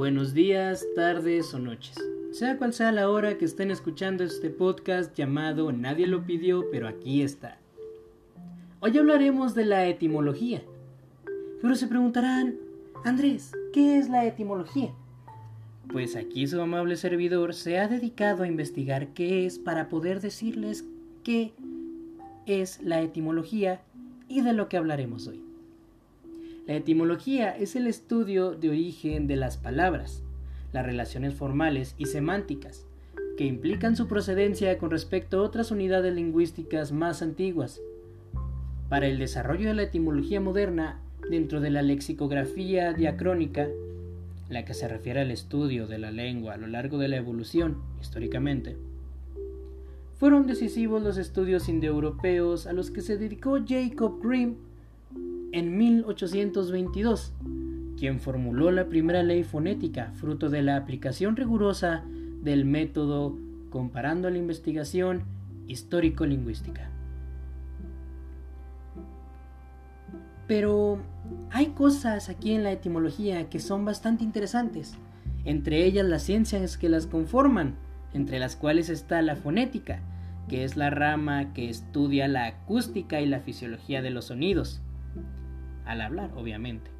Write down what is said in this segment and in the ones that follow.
buenos días, tardes o noches. Sea cual sea la hora que estén escuchando este podcast llamado Nadie lo pidió, pero aquí está. Hoy hablaremos de la etimología. Pero se preguntarán, Andrés, ¿qué es la etimología? Pues aquí su amable servidor se ha dedicado a investigar qué es para poder decirles qué es la etimología y de lo que hablaremos hoy. La etimología es el estudio de origen de las palabras, las relaciones formales y semánticas, que implican su procedencia con respecto a otras unidades lingüísticas más antiguas. Para el desarrollo de la etimología moderna, dentro de la lexicografía diacrónica, la que se refiere al estudio de la lengua a lo largo de la evolución, históricamente, fueron decisivos los estudios indoeuropeos a los que se dedicó Jacob Grimm en 1822, quien formuló la primera ley fonética, fruto de la aplicación rigurosa del método comparando la investigación histórico-lingüística. Pero hay cosas aquí en la etimología que son bastante interesantes, entre ellas las ciencias que las conforman, entre las cuales está la fonética, que es la rama que estudia la acústica y la fisiología de los sonidos al hablar, obviamente.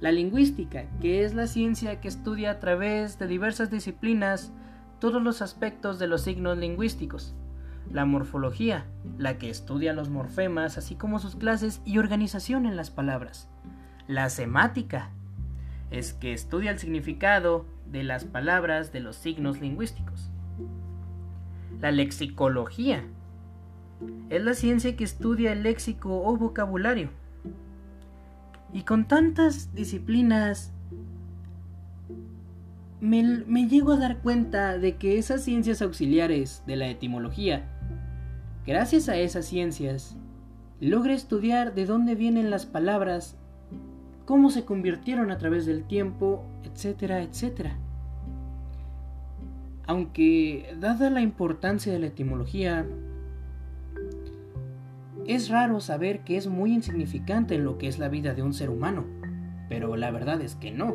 La lingüística, que es la ciencia que estudia a través de diversas disciplinas todos los aspectos de los signos lingüísticos. La morfología, la que estudia los morfemas, así como sus clases y organización en las palabras. La semática, es que estudia el significado de las palabras de los signos lingüísticos. La lexicología, es la ciencia que estudia el léxico o vocabulario y con tantas disciplinas, me, llego a dar cuenta de que esas ciencias auxiliares de la etimología, gracias a esas ciencias, logra estudiar de dónde vienen las palabras, cómo se convirtieron a través del tiempo, etcétera, etcétera. Aunque, dada la importancia de la etimología, es raro saber que es muy insignificante en lo que es la vida de un ser humano, pero la verdad es que no.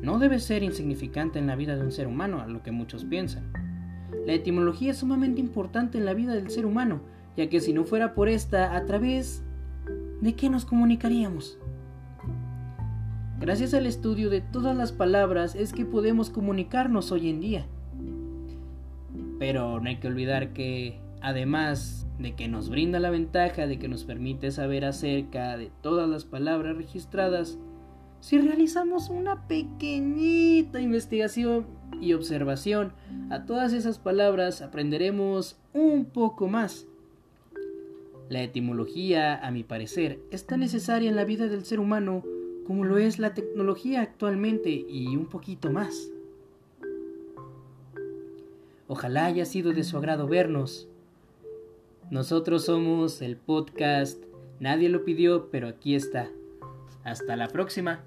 No debe ser insignificante en la vida de un ser humano, a lo que muchos piensan. La etimología es sumamente importante en la vida del ser humano, ya que si no fuera por esta, ¿a través de qué nos comunicaríamos? Gracias al estudio de todas las palabras es que podemos comunicarnos hoy en día. Pero no hay que olvidar que, además de que nos brinda la ventaja de que nos permite saber acerca de todas las palabras registradas, si realizamos una pequeñita investigación y observación a todas esas palabras aprenderemos un poco más. La etimología, a mi parecer, es tan necesaria en la vida del ser humano como lo es la tecnología actualmente y un poquito más. Ojalá haya sido de su agrado vernos nosotros somos el podcast Nadie lo pidió, pero aquí está. Hasta la próxima.